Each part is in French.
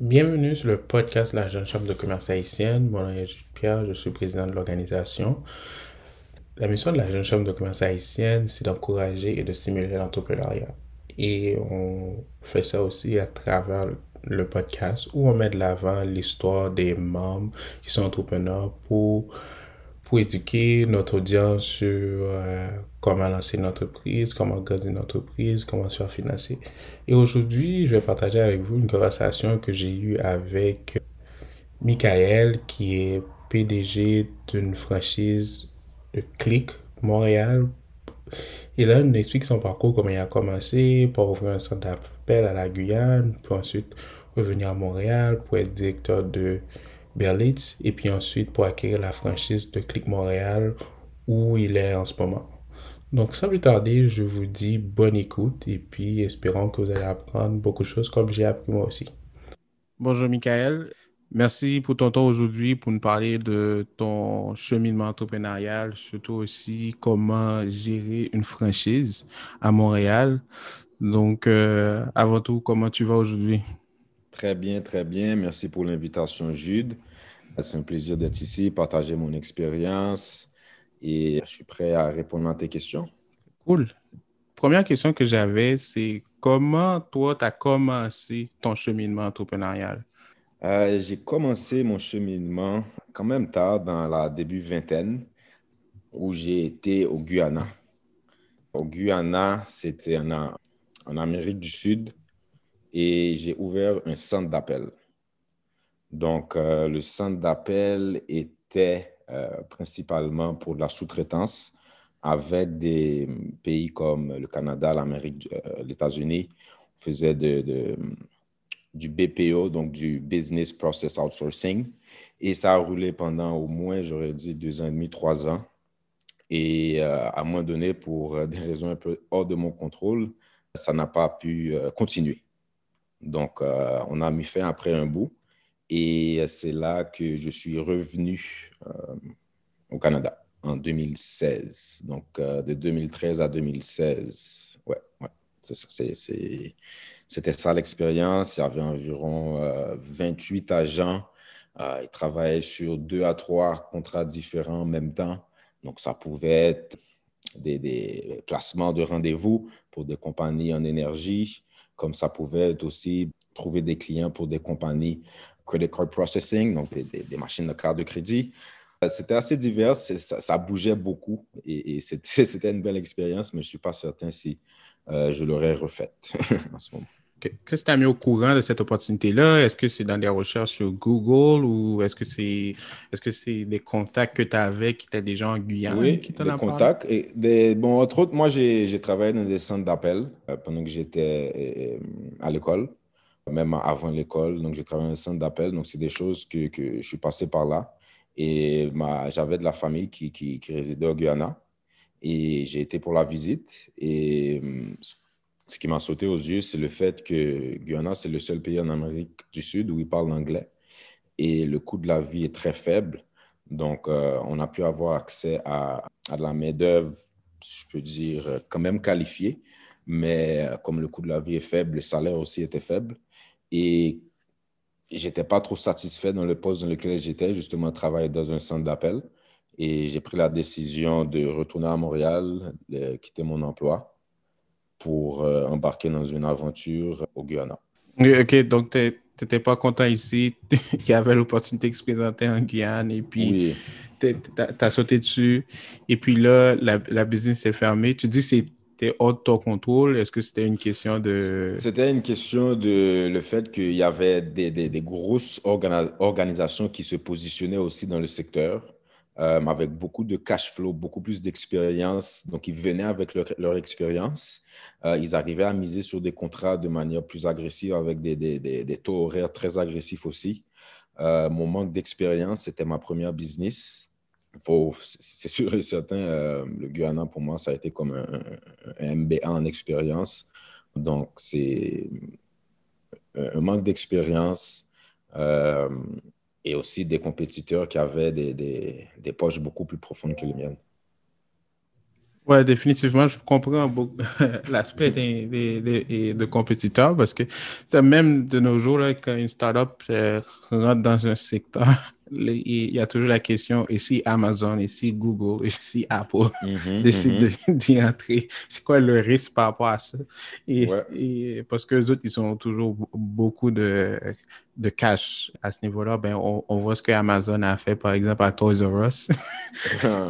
Bienvenue sur le podcast de la Jeune Chambre de commerce haïtienne. Mon nom est Pierre, je suis président de l'organisation. La mission de la Jeune Chambre de commerce haïtienne, c'est d'encourager et de stimuler l'entrepreneuriat. Et on fait ça aussi à travers le podcast où on met de l'avant l'histoire des membres qui sont entrepreneurs pour pour éduquer notre audience sur euh, comment lancer une entreprise, comment garder une entreprise, comment se faire financer. Et aujourd'hui, je vais partager avec vous une conversation que j'ai eue avec Michael, qui est PDG d'une franchise de Click Montréal. Et là, il nous explique son parcours, comment il a commencé, pour ouvrir un centre d'appel à la Guyane, puis ensuite revenir à Montréal pour être directeur de Berlitz et puis ensuite pour acquérir la franchise de Click Montréal où il est en ce moment. Donc sans plus tarder, je vous dis bonne écoute et puis espérons que vous allez apprendre beaucoup de choses comme j'ai appris moi aussi. Bonjour Michael, merci pour ton temps aujourd'hui pour nous parler de ton cheminement entrepreneurial, surtout aussi comment gérer une franchise à Montréal. Donc euh, avant tout, comment tu vas aujourd'hui? Très bien, très bien. Merci pour l'invitation, Jude. C'est un plaisir d'être ici, partager mon expérience et je suis prêt à répondre à tes questions. Cool. Première question que j'avais, c'est comment toi, tu as commencé ton cheminement entrepreneurial? Euh, j'ai commencé mon cheminement quand même tard, dans la début vingtaine, où j'ai été au Guyana. Au Guyana, c'était en, en Amérique du Sud et j'ai ouvert un centre d'appel. Donc, euh, le centre d'appel était euh, principalement pour de la sous-traitance avec des pays comme le Canada, l'Amérique, euh, les États-Unis. On faisait du BPO, donc du Business Process Outsourcing. Et ça a roulé pendant au moins, j'aurais dit, deux ans et demi, trois ans. Et à un moment donné, pour des raisons un peu hors de mon contrôle, ça n'a pas pu continuer. Donc, euh, on a mis fin après un bout. Et c'est là que je suis revenu euh, au Canada en 2016. Donc, euh, de 2013 à 2016. Ouais, ouais. C'était ça l'expérience. Il y avait environ 28 agents. ils travaillaient sur deux à trois contrats différents en même temps. Donc, ça pouvait être des, des placements de rendez-vous pour des compagnies en énergie, comme ça pouvait être aussi trouver des clients pour des compagnies credit card processing, donc des, machines de carte de crédit. Euh, c'était assez divers, ça, bougeait beaucoup et, c'était une belle expérience, mais je ne suis pas certain si euh, je l'aurais refaite en ce moment. Qu'est-ce que tu as mis au courant de cette opportunité-là? Est-ce que c'est dans des recherches sur Google ou est-ce que c'est est -ce c'est des contacts que tu avais qui étaient déjà en Guyane oui, qui des contacts. Et des, bon, entre autres, moi, j'ai travaillé dans des centres d'appel euh, pendant que j'étais euh, à l'école, même avant l'école. Donc, j'ai travaillé dans des centres d'appel. Donc, c'est des choses que, que, je suis passé par là. Et j'avais de la famille qui, qui, qui résidait au Guyana. Et j'ai été pour la visite. Et ce qui m'a sauté aux yeux, c'est le fait que Guyana, c'est le seul pays en Amérique du Sud où ils parlent anglais et le coût de la vie est très faible. Donc, euh, on a pu avoir accès à, à de la main-d'œuvre, je peux dire, quand même qualifiée, mais euh, comme le coût de la vie est faible, le salaire aussi était faible. Et j'étais pas trop satisfait dans le poste dans lequel j'étais, justement, travailler dans un centre d'appel. Et j'ai pris la décision de retourner à Montréal, de quitter mon emploi pour euh, embarquer dans une aventure au Guyana. OK, donc tu n'étais pas content ici, qu'il y avait l'opportunité qui se présentait en Guyane et puis tu as, sauté dessus. Et puis là, la, la business s'est fermée. Tu dis que c'était hors de ton contrôle. Est-ce que c'était une question de... C'était une question de le fait qu'il y avait des, des, des grosses organisations qui se positionnaient aussi dans le secteur. Euh, avec beaucoup de cash flow, beaucoup plus d'expérience. Donc, ils venaient avec leur, expérience. Euh, ils arrivaient à miser sur des contrats de manière plus agressive avec des, taux horaires très agressifs aussi. Euh, mon manque d'expérience, c'était ma première business. C'est sûr et certain, le Guyana, pour moi, ça a été comme un MBA en expérience. Donc, c'est un manque d'expérience et aussi des compétiteurs qui avaient des, des, des, poches beaucoup plus profondes que les miennes. Oui, définitivement, je comprends l'aspect des, de compétiteurs parce que même de nos jours, quand une startup rentre dans un secteur, il y a toujours la question et si Amazon, et si Google, et si Apple mhm, décident d'y entrer, c'est quoi le risque par rapport à ça? Et, parce que les autres, ils ont toujours beaucoup de, de cash à ce niveau-là. Ben, on, voit ce que Amazon a fait, par exemple, à Toys R Us ah.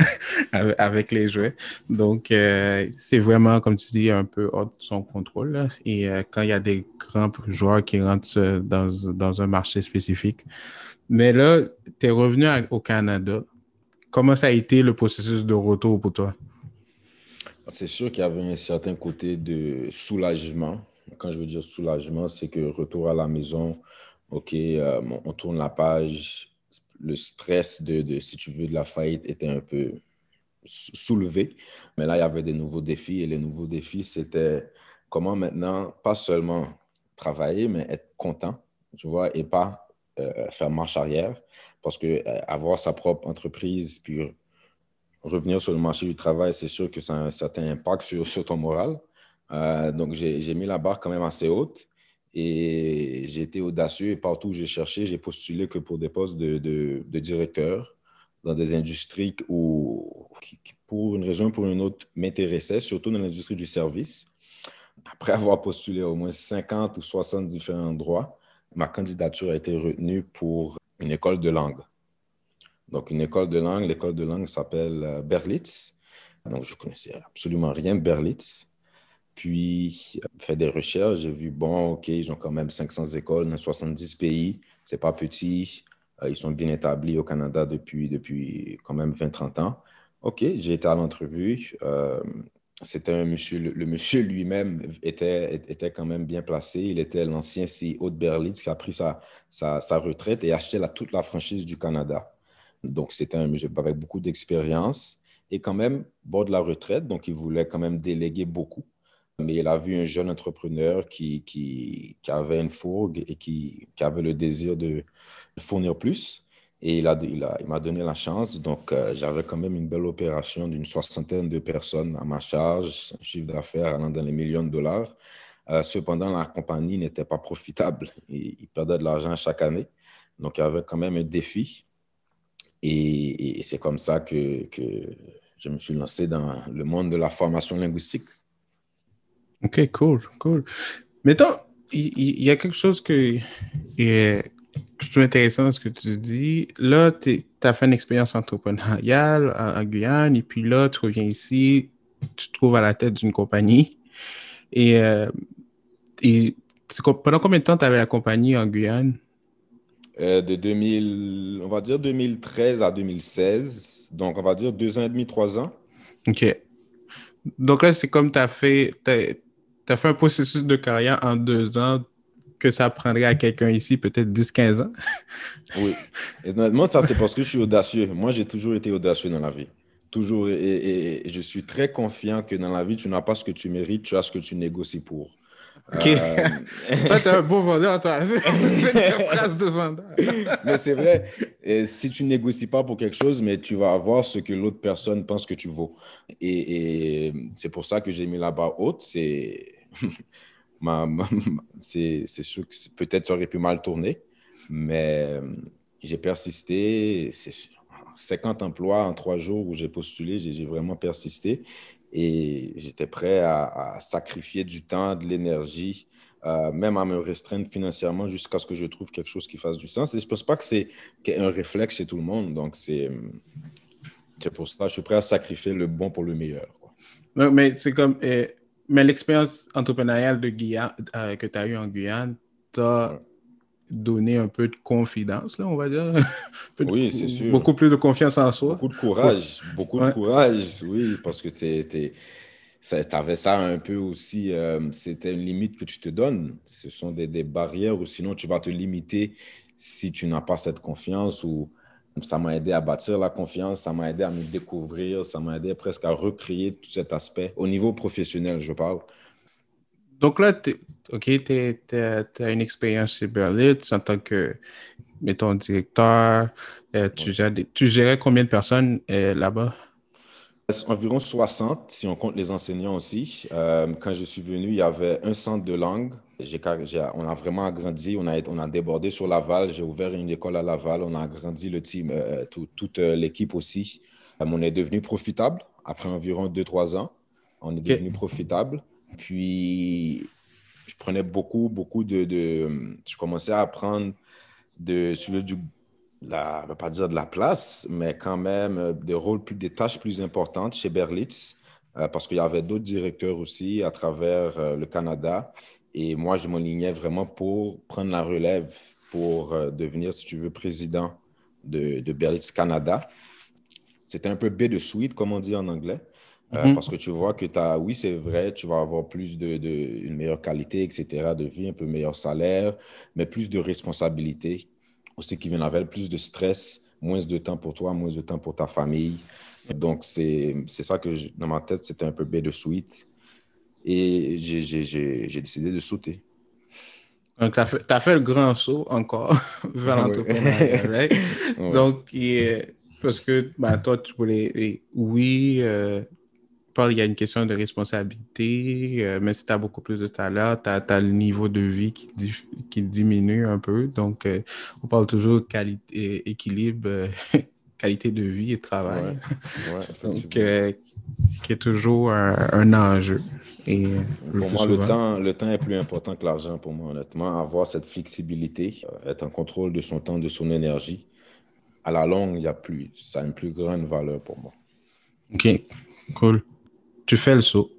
avec, les jouets. Donc, euh, c'est vraiment, comme tu dis, un peu hors de son contrôle. Et euh, quand il y a des grands joueurs qui rentrent dans, dans un marché spécifique, mais là, tu es revenu au Canada. Comment ça a été le processus de retour pour toi? C'est sûr qu'il y avait un certain côté de soulagement. Quand je veux dire soulagement, c'est que retour à la maison, OK, euh, on tourne la page. Le stress de, si tu veux, de la faillite était un peu soulevé. Mais là, il y avait des nouveaux défis. Et les nouveaux défis, c'était comment maintenant, pas seulement travailler, mais être content, tu vois, et pas euh, faire marche arrière parce que euh, avoir sa propre entreprise puis revenir sur le marché du travail, c'est sûr que ça a un certain impact sur, ton moral. Euh, donc, j'ai mis la barre quand même assez haute et j'ai été audacieux et partout où j'ai cherché, j'ai postulé que pour des postes de, de, directeur dans des industries où, qui, pour une raison ou pour une autre, m'intéressaient, surtout dans l'industrie du service. Après avoir postulé au moins 50 ou 60 différents endroits, ma candidature a été retenue pour une école de langue. Donc, une école de langue, l'école de langue s'appelle euh, Berlitz. Donc, je connaissais absolument rien Berlitz. Puis, fait des recherches, j'ai vu, bon, OK, ils ont quand même 500 écoles dans 70 pays. C'est pas petit. Euh, ils sont bien établis au Canada depuis, depuis quand même 20-30 ans. OK, j'ai été à l'entrevue. Euh, c'était un monsieur, le, monsieur lui-même était, était quand même bien placé. Il était l'ancien CEO de Berlitz qui a pris sa, sa, retraite et acheté toute la franchise du Canada. Donc, c'était un monsieur avec beaucoup d'expérience et quand même bord de la retraite. Donc, il voulait quand même déléguer beaucoup. Mais il a vu un jeune entrepreneur qui, qui, avait une fourgue et qui avait le désir de fournir plus. Et il m'a donné la chance. Donc, euh, j'avais quand même une belle opération d'une soixantaine de personnes à ma charge, un chiffre d'affaires allant dans les millions de dollars. Euh, cependant, la compagnie n'était pas profitable. Il, perdait de l'argent chaque année. Donc, il y avait quand même un défi. Et, c'est comme ça que, je me suis lancé dans le monde de la formation linguistique. OK, cool, cool. Mettons, il, y, a quelque chose que, je trouve intéressant ce que tu dis. Là, tu as fait une expérience entrepreneuriale en, Guyane, et puis là, tu reviens ici, tu te trouves à la tête d'une compagnie. Et, euh, pendant combien de temps tu avais la compagnie en Guyane? Euh, de 2000, on va dire 2013 à 2016. Donc, on va dire deux ans et demi, trois ans. OK. Donc là, c'est comme tu as fait, as fait un processus de carrière en deux ans que ça prendrait à quelqu'un ici, peut-être 10-15 ans. oui. Et honnêtement, ça, c'est parce que je suis audacieux. Moi, j'ai toujours été audacieux dans la vie. Toujours. Et, je suis très confiant que dans la vie, tu n'as pas ce que tu mérites, tu as ce que tu négocies pour. Ok. Euh, toi, tu es un beau vendeur, toi. c'est de vendeur. mais c'est vrai. Et si tu négocies pas pour quelque chose, mais tu vas avoir ce que l'autre personne pense que tu vaux. Et, et c'est pour ça que j'ai mis la barre haute. C'est c'est sûr que peut-être ça aurait pu mal tourner, mais euh, j'ai persisté. 50 emplois en trois jours où j'ai postulé, j'ai vraiment persisté et j'étais prêt à, sacrifier du temps, de l'énergie, euh, même à me restreindre financièrement jusqu'à ce que je trouve quelque chose qui fasse du sens. Et je ne pense pas que c'est un réflexe chez tout le monde. Donc, c'est pour ça que je suis prêt à sacrifier le bon pour le meilleur. mais c'est comme, mais l'expérience entrepreneuriale de Guyane, euh, que tu as eue en Guyane t'a donné un peu de confidence, là, on va dire. oui, c'est sûr. Beaucoup plus de confiance en soi. Beaucoup de courage. Beaucoup de courage, oui, parce que tu avais ça un peu aussi. Euh, c'était une limite que tu te donnes. Ce sont des, des, barrières ou sinon tu vas te limiter si tu n'as pas cette confiance ou ça m'a aidé à bâtir la confiance, ça m'a aidé à me découvrir, ça m'a aidé presque à recréer tout cet aspect au niveau professionnel, je parle. Donc là, OK, tu as une expérience chez Berlitz en tant que, mettons, directeur. Euh, tu, gérais, tu, gérais, combien de personnes euh, là-bas? Environ 60, si on compte les enseignants aussi. Euh, quand je suis venu, il y avait un centre de langue. on a vraiment agrandi, on a, on a débordé sur Laval. J'ai ouvert une école à Laval, on a agrandi le team, euh, toute l'équipe aussi. on est devenu profitable après environ 2-3 ans. On est devenu profitable. Puis, je prenais beaucoup, beaucoup de, de Je commençais à apprendre de, sur du, la, ne vais pas dire de la place, mais quand même euh, des rôles, plus, des tâches plus importantes chez Berlitz, euh, parce qu'il y avait d'autres directeurs aussi à travers euh, le Canada. Et moi, je m'alignais vraiment pour prendre la relève, pour devenir, si tu veux, président de, de Berlitz Canada. C'était un peu B de suite, comme on dit en anglais. Mhm. Parce que tu vois que tu as, oui, c'est vrai, tu vas avoir plus de, de, une meilleure qualité, etc., de vie, un peu meilleur salaire, mais plus de responsabilités aussi qui viennent avec, plus de stress, moins de temps pour toi, moins de temps pour ta famille. Donc, c'est ça que dans ma tête, c'était un peu de suite. Et j'ai décidé de sauter. Donc, tu as, fait le grand saut encore vers l'entrepreneuriat, Donc, parce que bah, toi, tu voulais, oui, euh, il y a une question de responsabilité, euh, mais si tu as beaucoup plus de talent, tu as, le niveau de vie qui, qui diminue un peu. Donc, euh, on parle toujours qualité, équilibre, euh, qualité de vie et travail. Donc, qui est toujours un, enjeu. Et, pour moi, le temps, le temps est plus important que l'argent pour moi, honnêtement. Avoir cette flexibilité, être en contrôle de son temps, de son énergie, à la longue, il y a plus, ça a une plus grande valeur pour moi. OK, cool tu fais le saut.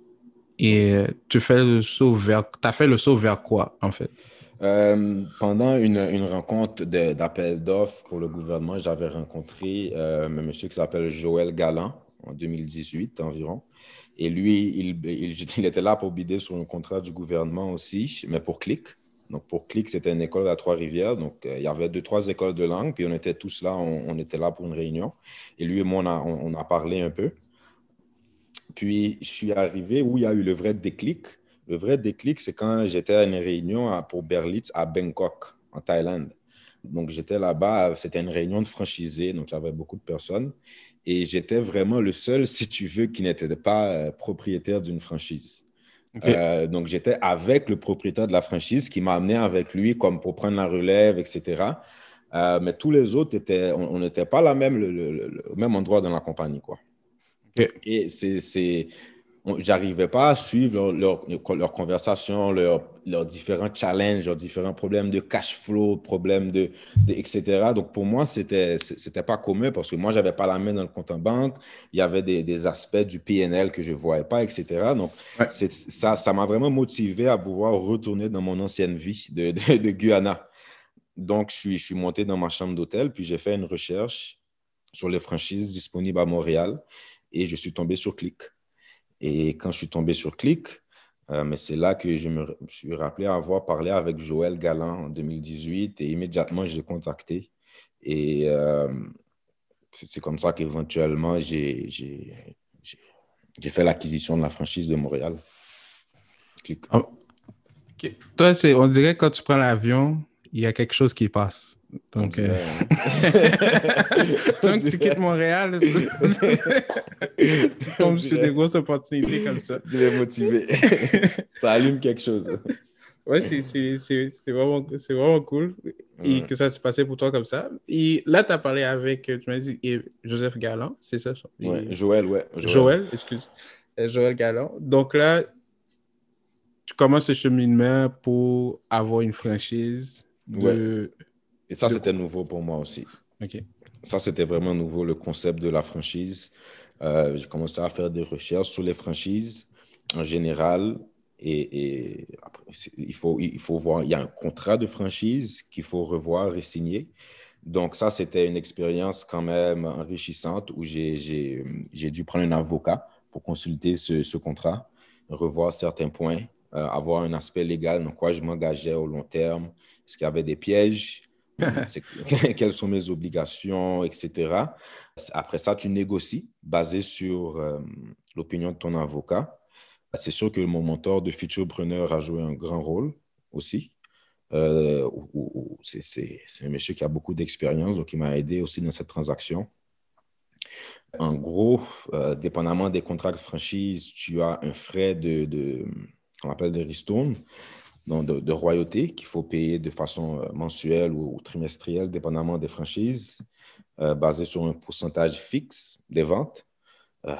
Et euh, tu fais le saut vers. Tu as fait le saut vers quoi, en fait? Euh, pendant une, une rencontre d'appel d'offres pour le gouvernement, j'avais rencontré euh, un monsieur qui s'appelle Joël Galland en 2018 environ. Et lui, il, il, était là pour bider sur un contrat du gouvernement aussi, mais pour Click. Donc, pour Click, c'était une école à Trois-Rivières. Donc, il y avait deux, trois écoles de langue. Puis, on était tous là, on, était là pour une réunion. Et lui et moi, on a parlé un peu. Puis, je suis arrivé où il y a eu le vrai déclic. Le vrai déclic, c'est quand j'étais à une réunion pour Berlitz à Bangkok, en Thaïlande. Donc, j'étais là-bas, c'était une réunion de franchisés, donc il y avait beaucoup de personnes. Et j'étais vraiment le seul, si tu veux, qui n'était pas euh, propriétaire d'une franchise. Euh, donc, j'étais avec le propriétaire de la franchise qui m'a amené avec lui comme pour prendre la relève, etc. Euh, mais tous les autres, étaient, on n'était pas la même, le, au même endroit dans la compagnie. Quoi. Et c'est, j'arrivais pas à suivre leur, leur, conversation, leurs différents challenges, leurs différents problèmes de cash flow, problèmes de, etc. Donc pour moi, c'était c'était pas commun parce que moi, j'avais pas la main dans le compte en banque. Il y avait des, des aspects du PNL que je voyais pas, etc. Donc ça, ça m'a vraiment motivé à pouvoir retourner dans mon ancienne vie de, de, de Guyana. Donc je suis, je suis monté dans ma chambre d'hôtel, puis j'ai fait une recherche sur les franchises disponibles à Montréal et je suis tombé sur Click. Et quand je suis tombé sur Click, euh, c'est là que je me suis rappelé avoir parlé avec Joël Galland en 2018 et immédiatement je l'ai contacté. Et euh, c'est comme ça qu'éventuellement j'ai fait l'acquisition de la franchise de Montréal. Click. Oh. Toi, on dirait que quand tu prends l'avion, il y a quelque chose qui passe. Donc, euh... que tu quittes Montréal, tu tombes sur des grosses opportunités comme ça. Tu es motivé. ça allume quelque chose. Ouais, c'est vraiment, vraiment cool et que ça s'est passé pour toi comme ça. Et là, tu as parlé avec, tu m'as dit, Joseph Galland, c'est ça? Ouais, Joël, ouais. Joël, Joël excuse. Euh, Joël Galland. Donc là, tu commences ce cheminement pour avoir une franchise de... Et ça, c'était nouveau pour moi aussi. OK. Ça, c'était vraiment nouveau, le concept de la franchise. Euh, j'ai commencé à faire des recherches sur les franchises en général. Et, il, faut, il faut voir, il y a un contrat de franchise qu'il faut revoir et signer. Donc, ça, c'était une expérience quand même enrichissante où j'ai dû prendre un avocat pour consulter ce, ce contrat, revoir certains points, euh, avoir un aspect légal dans quoi je m'engageais au long terme, est-ce qu'il y avait des pièges, quelles sont mes obligations, etc. Après ça, tu négocies basé sur euh, l'opinion de ton avocat. C'est sûr que mon mentor de Futurepreneur a joué un grand rôle aussi. Euh, c'est un monsieur qui a beaucoup d'expérience, donc il m'a aidé aussi dans cette transaction. En gros, euh, dépendamment des contrats de franchise, tu as un frais de, de on appelle des ristournes, de, de, royauté qu'il faut payer de façon euh, mensuelle ou, trimestrielle, dépendamment des franchises, euh, basé sur un pourcentage fixe des ventes.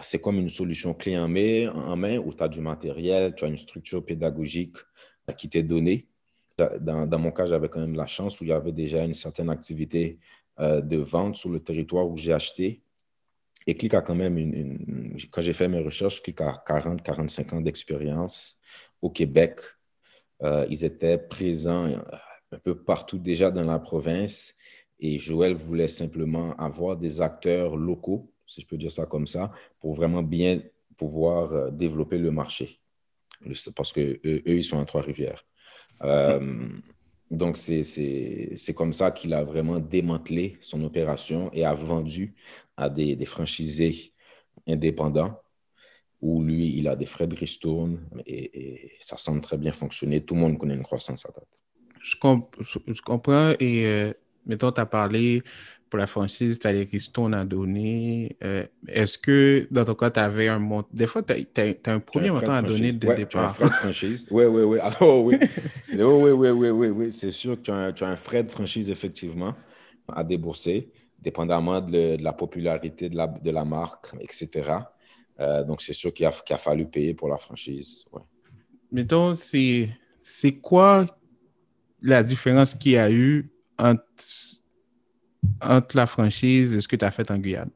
c'est comme une solution clé en main, en main où tu as du matériel, tu as une structure pédagogique qui t'est donnée. Dans, mon cas, j'avais quand même la chance où il y avait déjà une certaine activité de vente sur le territoire où j'ai acheté et Click a quand même une, quand j'ai fait mes recherches, Click a 40, 45 ans d'expérience au Québec. Euh, ils étaient présents euh, un peu partout déjà dans la province et Joël voulait simplement avoir des acteurs locaux, si je peux dire ça comme ça, pour vraiment bien pouvoir euh, développer le marché. Parce que eux, ils sont à Trois-Rivières. donc, c'est comme ça qu'il a vraiment démantelé son opération et a vendu à des, franchisés indépendants où lui, il a des frais de ristourne et, ça semble très bien fonctionner. Tout le monde connaît une croissance à date. Je, je, comprends et euh, mettons, tu as parlé pour la franchise, tu as les ristournes à donner. Euh, est-ce que dans ton cas, tu avais un montant Des fois, tu as, un premier montant à donner dès le départ. un frais de franchise. Oui, oui, oui. Alors, oui. oui, oui, oui, oui, oui, oui. C'est sûr que tu as, tu as un frais de franchise, effectivement, à débourser dépendamment de, la popularité de la, de la marque, etc. Euh, donc, c'est sûr qu'il a, fallu payer pour la franchise. Ouais. Mettons, c'est quoi la différence qu'il y a eu entre, la franchise et ce que tu as fait en Guyane?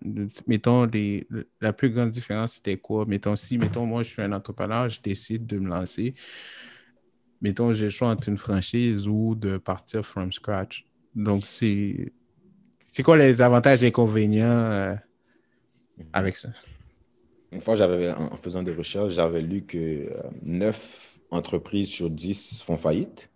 Mettons, les, la plus grande différence, c'était quoi? Mettons, si, mettons, moi, je suis un entrepreneur, je décide de me lancer. Mettons, j'ai le choix entre une franchise ou de partir from scratch. Donc, c'est quoi les avantages et inconvénients euh, avec ça? Une fois, en faisant des recherches, j'avais lu que 9 euh, entreprises sur 10 font faillite,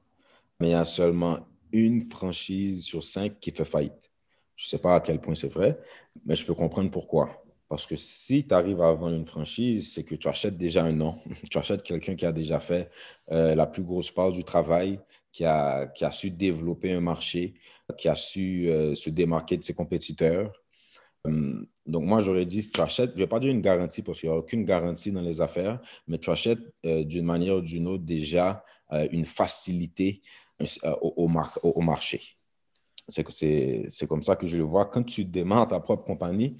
mais il y a seulement une franchise sur 5 qui fait faillite. Je ne sais pas à quel point c'est vrai, mais je peux comprendre pourquoi. Parce que si tu arrives à vendre une franchise, c'est que tu achètes déjà un nom. tu achètes quelqu'un qui a déjà fait euh, la plus grosse part du travail, qui a, qui a su développer un marché, qui a su euh, se démarquer de ses compétiteurs. Hum, donc, moi, j'aurais dit, tu achètes, je ne vais pas dire une garantie parce qu'il n'y a aucune garantie dans les affaires, mais tu achètes euh, d'une manière ou d'une autre déjà euh, une facilité au, au, marché. C'est comme ça que je le vois. Quand tu démarres ta propre compagnie,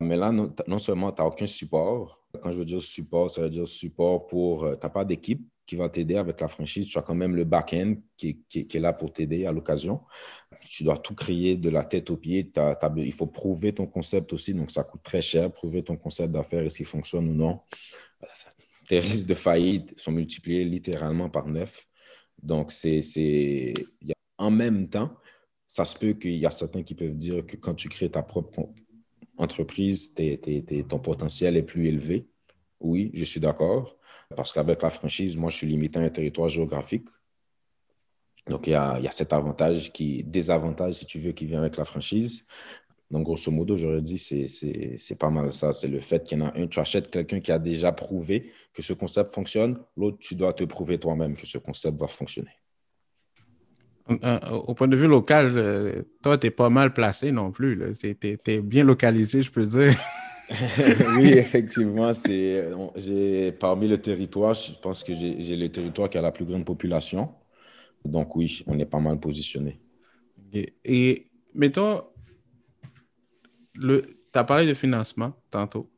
mais là, non, non seulement tu n'as aucun support, quand je veux dire support, ça veut dire support pour, tu n'as pas d'équipe, qui va t'aider avec la franchise. Tu as quand même le back-end qui, est là pour t'aider à l'occasion. Tu dois tout créer de la tête aux pieds. il faut prouver ton concept aussi, donc ça coûte très cher. Prouver ton concept d'affaires, est-ce qu'il fonctionne ou non. Les risques de faillite sont multipliés littéralement par neuf. Donc, c'est, en même temps, ça se peut qu'il y a certains qui peuvent dire que quand tu crées ta propre entreprise, ton potentiel est plus élevé. Oui, je suis d'accord. Parce qu'avec la franchise, moi, je suis limité à un territoire géographique. Donc, il y a, cet avantage, qui, désavantage, si tu veux, qui vient avec la franchise. Donc, grosso modo, j'aurais dit, c'est pas mal ça. C'est le fait qu'il y en a un, tu achètes quelqu'un qui a déjà prouvé que ce concept fonctionne. L'autre, tu dois te prouver toi-même que ce concept va fonctionner. Au point de vue local, euh, toi, tu n'es pas mal placé non plus. Tu es, bien localisé, je peux dire. oui, effectivement, c'est j'ai parmi le territoire, je pense que j'ai le territoire qui a la plus grande population. Donc oui, on est pas mal positionné. Et, mettons, tu as parlé de financement tantôt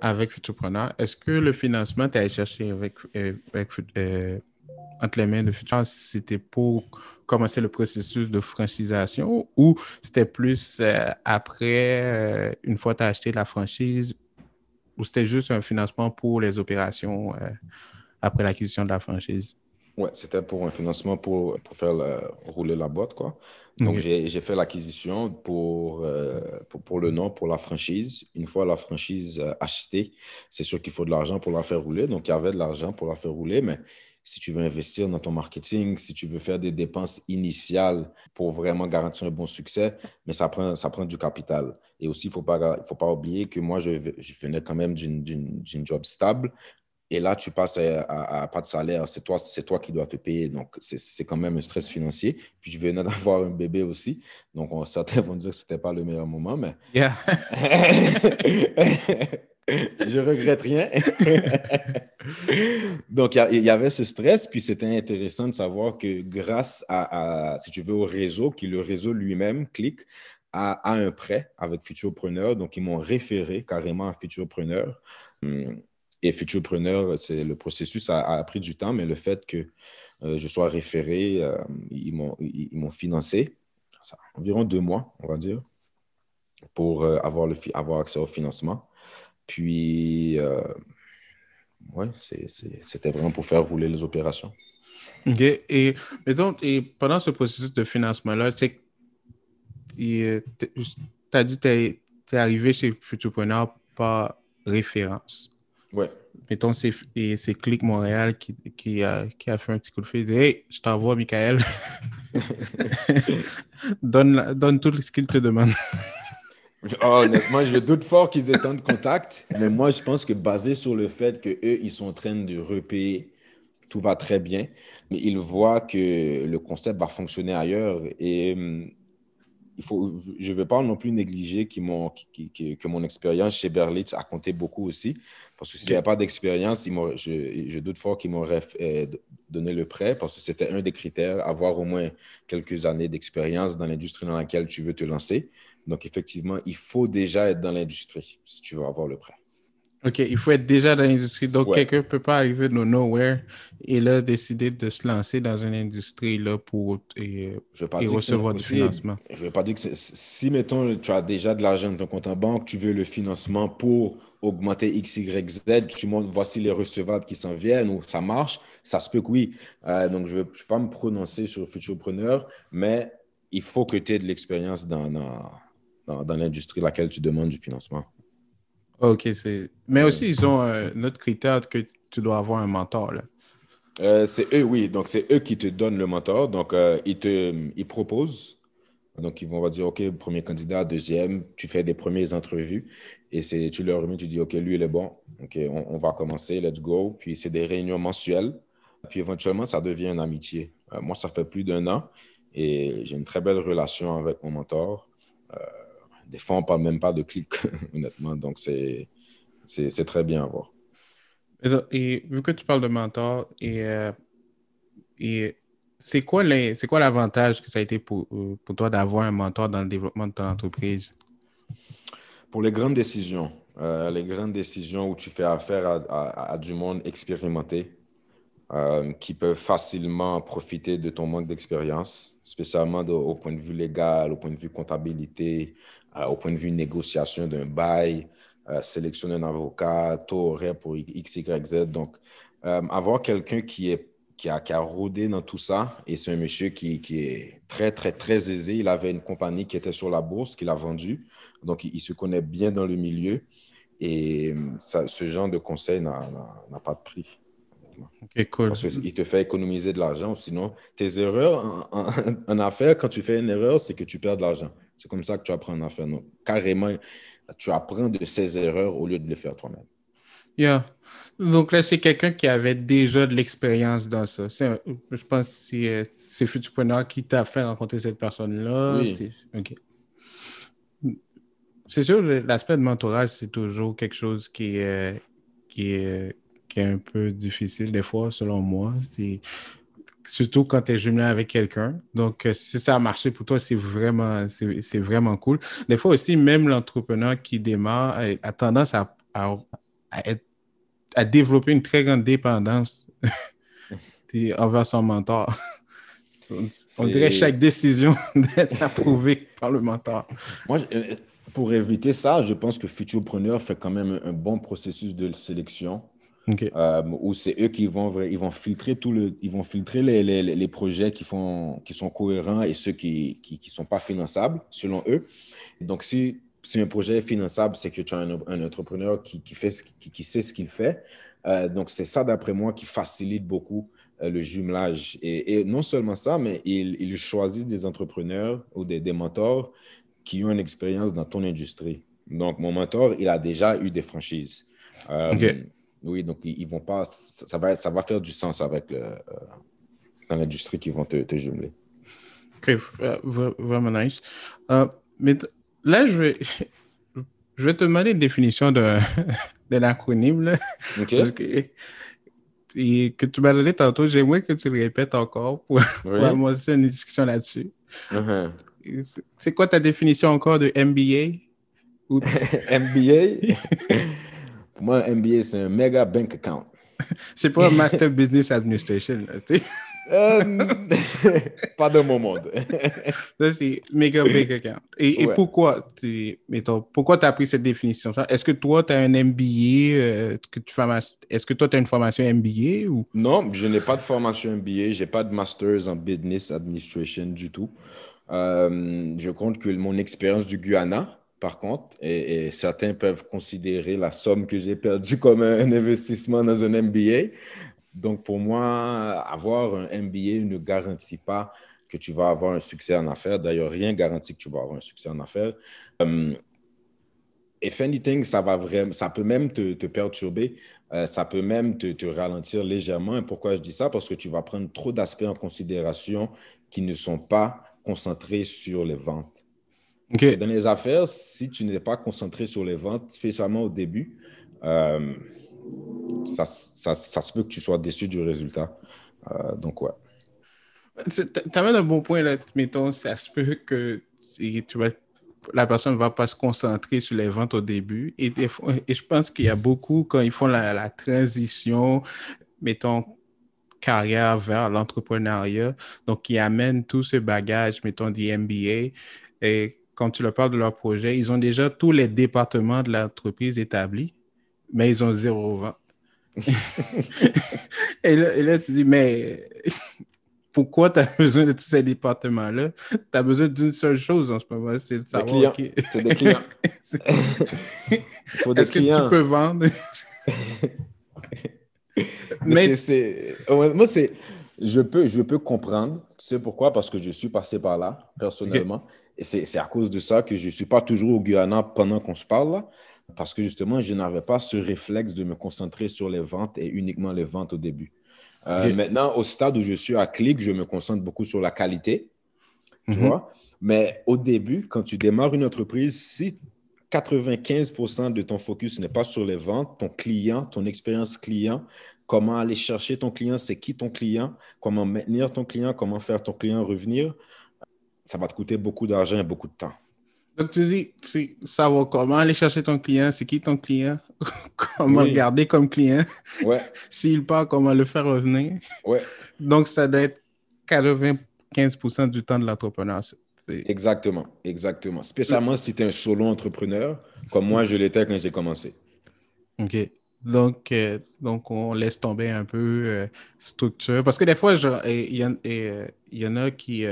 avec Futurpreneur. Est-ce que le financement, tu as cherché avec, euh, avec, euh, entre les mains de Futur, c'était pour commencer le processus de franchisation ou c'était plus euh, après, euh, une fois que tu as acheté la franchise, ou c'était juste un financement pour les opérations euh, après l'acquisition de la franchise? Oui, c'était pour un financement pour, pour faire rouler la boîte, quoi. Donc, j'ai fait l'acquisition pour, pour, pour, le nom, pour la franchise. Une fois la franchise achetée, c'est sûr qu'il faut de l'argent pour la faire rouler. Donc, il y avait de l'argent pour la faire rouler, mais si tu veux investir dans ton marketing, si tu veux faire des dépenses initiales pour vraiment garantir un bon succès, mais ça prend, ça prend du capital. Et aussi, il ne faut pas, faut pas oublier que moi, je, je venais quand même d'une job stable et là, tu passes à, pas de salaire. C'est toi, c'est toi qui dois te payer. Donc, c'est quand même un stress financier. Puis, je venais d'avoir un bébé aussi. Donc, on, certains vont dire que ce n'était pas le meilleur moment, mais. Yeah. je regrette rien. Donc, il y, avait ce stress. Puis, c'était intéressant de savoir que grâce à, si tu veux, au réseau, qui le réseau lui-même, clique, a, un prêt avec Futurepreneur. Donc, ils m'ont référé carrément à Futurepreneur. Hum, et Futurepreneur, c'est le processus a, pris du temps, mais le fait que euh, je sois référé, euh, ils m'ont financé environ deux mois, on va dire, pour euh, avoir, le, avoir accès au financement. Puis, ouais, c'était vraiment pour faire rouler les opérations. OK. Et, et pendant ce processus de financement-là, tu as dit que tu es, arrivé chez Futurepreneur par référence. Ouais. Mettons, c'est, c'est Click Montréal qui, qui, a, qui, a, fait un petit coup de fil. Il dit Hey, je t'envoie, Michael. donne, donne tout ce qu'il te demande. Oh, honnêtement, je doute fort qu'ils aient tant de contacts. Mais moi, je pense que basé sur le fait qu'eux, ils sont en train de repayer, tout va très bien. Mais ils voient que le concept va fonctionner ailleurs. Et hum, il faut, je ne veux pas non plus négliger qui que mon expérience chez Berlitz a compté beaucoup aussi. Parce que s'il n'y a pas d'expérience, je, je, doute fort qu'ils m'auraient euh, donné le prêt parce que c'était un des critères, avoir au moins quelques années d'expérience dans l'industrie dans laquelle tu veux te lancer. Donc, effectivement, il faut déjà être dans l'industrie si tu veux avoir le prêt. OK, il faut être déjà dans l'industrie. Donc, quelqu'un ne peut pas arriver de nowhere et là, décider de se lancer dans une industrie là, pour et, recevoir du financement. Je ne veux pas dire que si, mettons, tu as déjà de l'argent dans ton compte en banque, tu veux le financement pour augmenter X, Y, Z, tu montres, voici les recevables qui s'en viennent ou ça marche, ça se peut que oui. Euh, donc, je ne vais pas me prononcer sur futurpreneur, mais il faut que tu aies de l'expérience dans, dans, dans, l'industrie laquelle tu demandes du financement. OK, c'est. Mais aussi, ils ont un autre critère que tu dois avoir un mentor. Là. Euh, c'est eux, oui. Donc, c'est eux qui te donnent le mentor. Donc, euh, ils te ils proposent donc, ils vont va dire, OK, premier candidat, deuxième, tu fais des premières entrevues et c'est, tu leur remets, tu dis, OK, lui, il est bon. OK, on, va commencer, let's go. Puis, c'est des réunions mensuelles. Puis, éventuellement, ça devient une amitié. Euh, moi, ça fait plus d'un an et j'ai une très belle relation avec mon mentor. Des fois, on ne parle même pas de clic, honnêtement. Donc, c'est, c'est, très bien à voir. Et, vu que tu parles de mentor, et, euh, et c'est quoi l'avantage que ça a été pour, euh, pour toi d'avoir un mentor dans le développement de ton entreprise? Pour les grandes décisions, euh, les grandes décisions où tu fais affaire à, à, du monde expérimenté, euh, qui peuvent facilement profiter de ton manque d'expérience, spécialement au point de vue légal, au point de vue comptabilité, au point de vue négociation d'un bail, sélectionner un avocat, taux horaire pour X, Y, Z. Donc, avoir quelqu'un qui qui a, qui a rôdé dans tout ça. Et c'est un monsieur qui, qui, est très, très, très aisé. Il avait une compagnie qui était sur la bourse, qu'il a vendue. Donc, il, se connaît bien dans le milieu. Et ce genre de conseil n'a pas de prix. OK, cool. Parce qu'il te fait économiser de l'argent. Sinon, tes erreurs en, en, affaires, quand tu fais une erreur, c'est que tu perds de l'argent. C'est comme ça que tu apprends en affaires. Donc, carrément, tu apprends de ces erreurs au lieu de les faire toi-même. Yeah. Donc là, c'est quelqu'un qui avait déjà de l'expérience dans ça. je pense que c'est, c'est Futurpreneur qui t'a fait rencontrer cette personne-là. Oui. C'est, c'est sûr, l'aspect de mentorat, c'est toujours quelque chose qui est, qui est, qui est un peu difficile des fois, selon moi. Surtout quand tu es jumelé avec quelqu'un. Donc, euh, si ça a marché pour toi, c'est vraiment, c'est, vraiment cool. Des fois aussi, même l'entrepreneur qui démarre a, tendance à, à, à être à développer une très grande dépendance envers son mentor. On dirait chaque décision d'être approuvée par le mentor. Moi, euh, pour éviter ça, je pense que Futurepreneur fait quand même un bon processus de sélection. Euh, où c'est eux qui vont, ils vont filtrer, tout le, ils vont filtrer les, les, les projets qui, font, qui sont cohérents et ceux qui ne qui, sont pas finançables, selon eux. Donc, si si un projet est finançable, c'est que tu as un, entrepreneur qui, qui, fait qui, sait ce qu'il fait. Euh, donc, c'est ça, d'après moi, qui facilite beaucoup euh, le jumelage. Et, non seulement ça, mais il, il choisit des entrepreneurs ou des, des, mentors qui ont une expérience dans ton industrie. Donc, mon mentor, il a déjà eu des franchises. Euh, Oui, donc ils, vont pas. Ça va, ça va faire du sens avec le, dans l'industrie qui vont te, te jumeler. Ok, vraiment nice. mais là, je vais, je vais te demander une définition de, de l'acronyme. OK. et que tu m'as donné tantôt, j'aimerais que tu le répètes encore pour, amorcer une discussion là-dessus. Uh-huh. C'est quoi ta définition encore de MBA? MBA? Pour moi, MBA, c'est un mega bank account. c'est pas un Master Business Administration. Euh, pas de mon monde. Ça, c'est mega big account. Et, pourquoi tu as pris cette définition? Est-ce que toi, tu as un MBA? Euh, que tu Est-ce que toi, tu as une formation MBA? Ou... Non, je n'ai pas de formation MBA. Je n'ai pas de Masters en Business Administration du tout. Euh, je compte que mon expérience du Guyana, par contre, et, certains peuvent considérer la somme que j'ai perdue comme un investissement dans un MBA. Donc, pour moi, avoir un MBA ne garantit pas que tu vas avoir un succès en affaires. D'ailleurs, rien garantit que tu vas avoir un succès en affaires. Um, if anything, ça, va vraiment, ça peut même te, perturber, euh, ça peut même te, ralentir légèrement. Et pourquoi je dis ça? Parce que tu vas prendre trop d'aspects en considération qui ne sont pas concentrés sur les ventes. Dans les affaires, si tu n'es pas concentré sur les ventes, spécialement au début, euh, ça, ça, ça, se peut que tu sois déçu du résultat. Euh, donc, ouais. Tu as un bon point là, mettons, ça se peut que tu vas, la personne ne va pas se concentrer sur les ventes au début. Et, et je pense qu'il y a beaucoup, quand ils font la, la transition, mettons, carrière vers l'entrepreneuriat, donc ils amènent tout ce bagage, mettons, du MBA. Et quand tu leur parles de leur projet, ils ont déjà tous les départements de l'entreprise établis mais ils ont zéro vent. et, là, tu dis, mais pourquoi tu as besoin de tous ces départements-là? Tu as besoin d'une seule chose en ce moment, c'est de savoir. C'est des clients. Est-ce que tu peux vendre? mais c'est. Moi, c'est. Je peux, je peux comprendre. Tu sais pourquoi? Parce que je suis passé par là, personnellement. Et c'est à cause de ça que je ne suis pas toujours au Guyana pendant qu'on se parle. Là parce que justement, je n'avais pas ce réflexe de me concentrer sur les ventes et uniquement les ventes au début. Euh, maintenant, au stade où je suis à Click, je me concentre beaucoup sur la qualité, tu mhm. vois. Mais au début, quand tu démarres une entreprise, si 95% de ton focus n'est pas sur les ventes, ton client, ton expérience client, comment aller chercher ton client, c'est qui ton client, comment maintenir ton client, comment faire ton client revenir, ça va te coûter beaucoup d'argent et beaucoup de temps. Donc, tu dis, savoir comment aller chercher ton client, c'est qui ton client, comment le garder comme client? Ouais. S'il part, comment le faire revenir? Ouais. Donc, ça doit être 95% du temps de l'entrepreneur. Exactement, exactement. Spécialement si tu es un solo entrepreneur, comme moi je l'étais quand j'ai commencé. OK. Donc, euh, donc, on laisse tomber un peu euh, structure. Parce que des fois, il y, euh, y, en a qui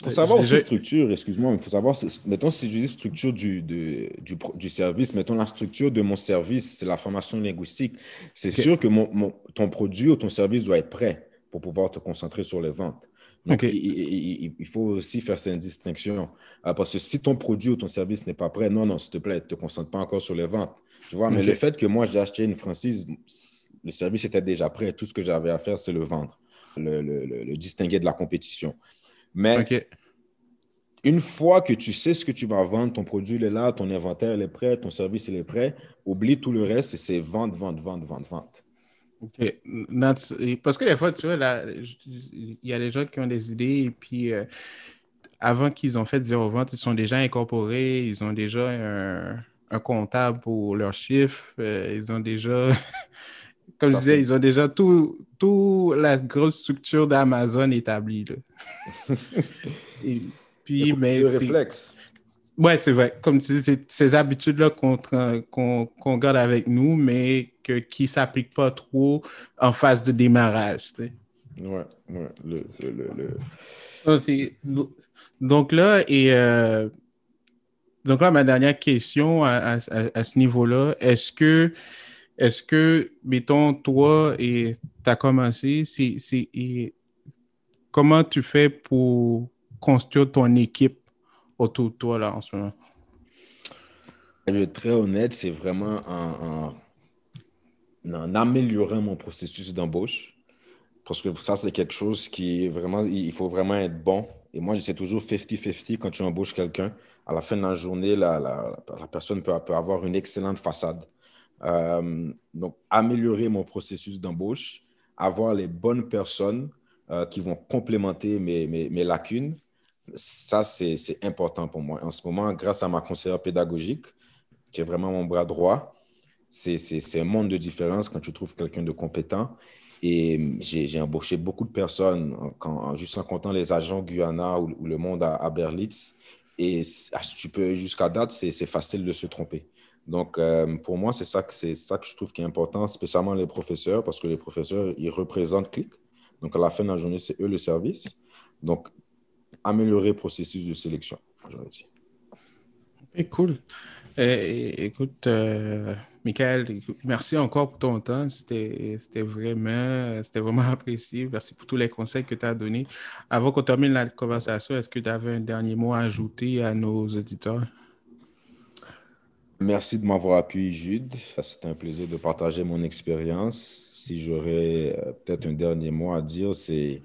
il faut savoir aussi structure, excuse-moi, il faut savoir, mettons, si je dis structure du, du, du, service, mettons la structure de mon service, c'est la formation linguistique. C'est sûr que mon, ton produit ou ton service doit être prêt pour pouvoir te concentrer sur les ventes. Donc, il, il, faut aussi faire cette distinction. Ah, parce que si ton produit ou ton service n'est pas prêt, non, non, s'il te plaît, ne te concentre pas encore sur les ventes. Tu vois, mais le fait que moi, j'ai acheté une franchise, le service était déjà prêt. Tout ce que j'avais à faire, c'est le vendre, le, le, le distinguer de la compétition. Mais une fois que tu sais ce que tu vas vendre, ton produit est là, ton inventaire est prêt, ton service est prêt, oublie tout le reste, c'est vente, vente, vente, vente, vente. OK. Parce que des fois, tu vois, il y a des gens qui ont des idées et puis euh, avant qu'ils ont fait zéro vente, ils sont déjà incorporés, ils ont déjà un, comptable pour leurs chiffres, euh, ils ont déjà, comme je disais, ils ont déjà tout, toute la grosse structure d'Amazon établie. et puis, mais. réflexe. Ouais, c'est vrai. Comme tu dis, ces habitudes-là qu'on garde avec nous, mais que, qui ne s'appliquent pas trop en phase de démarrage. Tu sais. Ouais, ouais. Le, le, Donc là, et euh, donc là, ma dernière question à, à, à ce niveau-là, est-ce que est-ce que, mettons, toi, et tu as commencé, comment tu fais pour construire ton équipe autour de toi là, en ce moment? Très honnête, c'est vraiment en, en améliorant mon processus d'embauche. Parce que ça, c'est quelque chose qui vraiment, il faut vraiment être bon. Et moi, c'est toujours 50-50 quand tu embauches quelqu'un. À la fin de la journée, la, la, personne peut, peut, avoir une excellente façade. Euh, donc, améliorer mon processus d'embauche, avoir les bonnes personnes euh, qui vont complémenter mes, mes, lacunes, ça, c'est important pour moi. En ce moment, grâce à ma conseillère pédagogique, qui est vraiment mon bras droit, c'est un monde de différence quand tu trouves quelqu'un de compétent. Et j'ai embauché beaucoup de personnes, juste en comptant les agents Guyana ou, le monde à, Berlitz. Et tu peux, jusqu'à date, c'est facile de se tromper. Donc, euh, pour moi, c'est ça, que, ça que je trouve qui est important, spécialement les professeurs, parce que les professeurs, ils représentent CLIC. Donc, à la fin de la journée, c'est eux le service. Donc, améliorer le processus de sélection, j'aurais dit. Et cool. écoute, euh, Michael, merci encore pour ton temps. C'était vraiment, vraiment apprécié. Merci pour tous les conseils que tu as donnés. Avant qu'on termine la conversation, est-ce que tu avais un dernier mot à ajouter à nos auditeurs? Merci de m'avoir appuyé, Jude. C'était un plaisir de partager mon expérience. Si j'aurais euh, peut-être un dernier mot à dire, c'est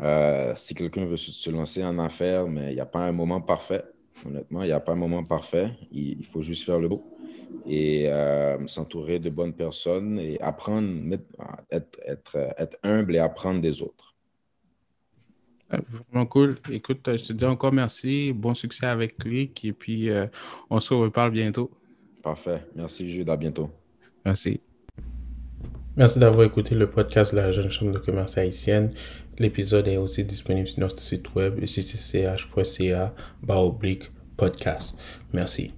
euh, si quelqu'un veut se lancer en affaires, mais il n'y a pas un moment parfait. Honnêtement, il n'y a pas un moment parfait. Il, faut juste faire le beau et euh, s'entourer de bonnes personnes et apprendre, être, humble et apprendre des autres. Vraiment cool. Écoute, je te dis encore merci. Bon succès avec Click et puis on se reparle bientôt. Parfait. Merci, Jude. À bientôt. Merci. Merci d'avoir écouté le podcast de la Jeune Chambre de commerce haïtienne. L'épisode est aussi disponible sur notre site web, jcch.ca, podcast. Merci.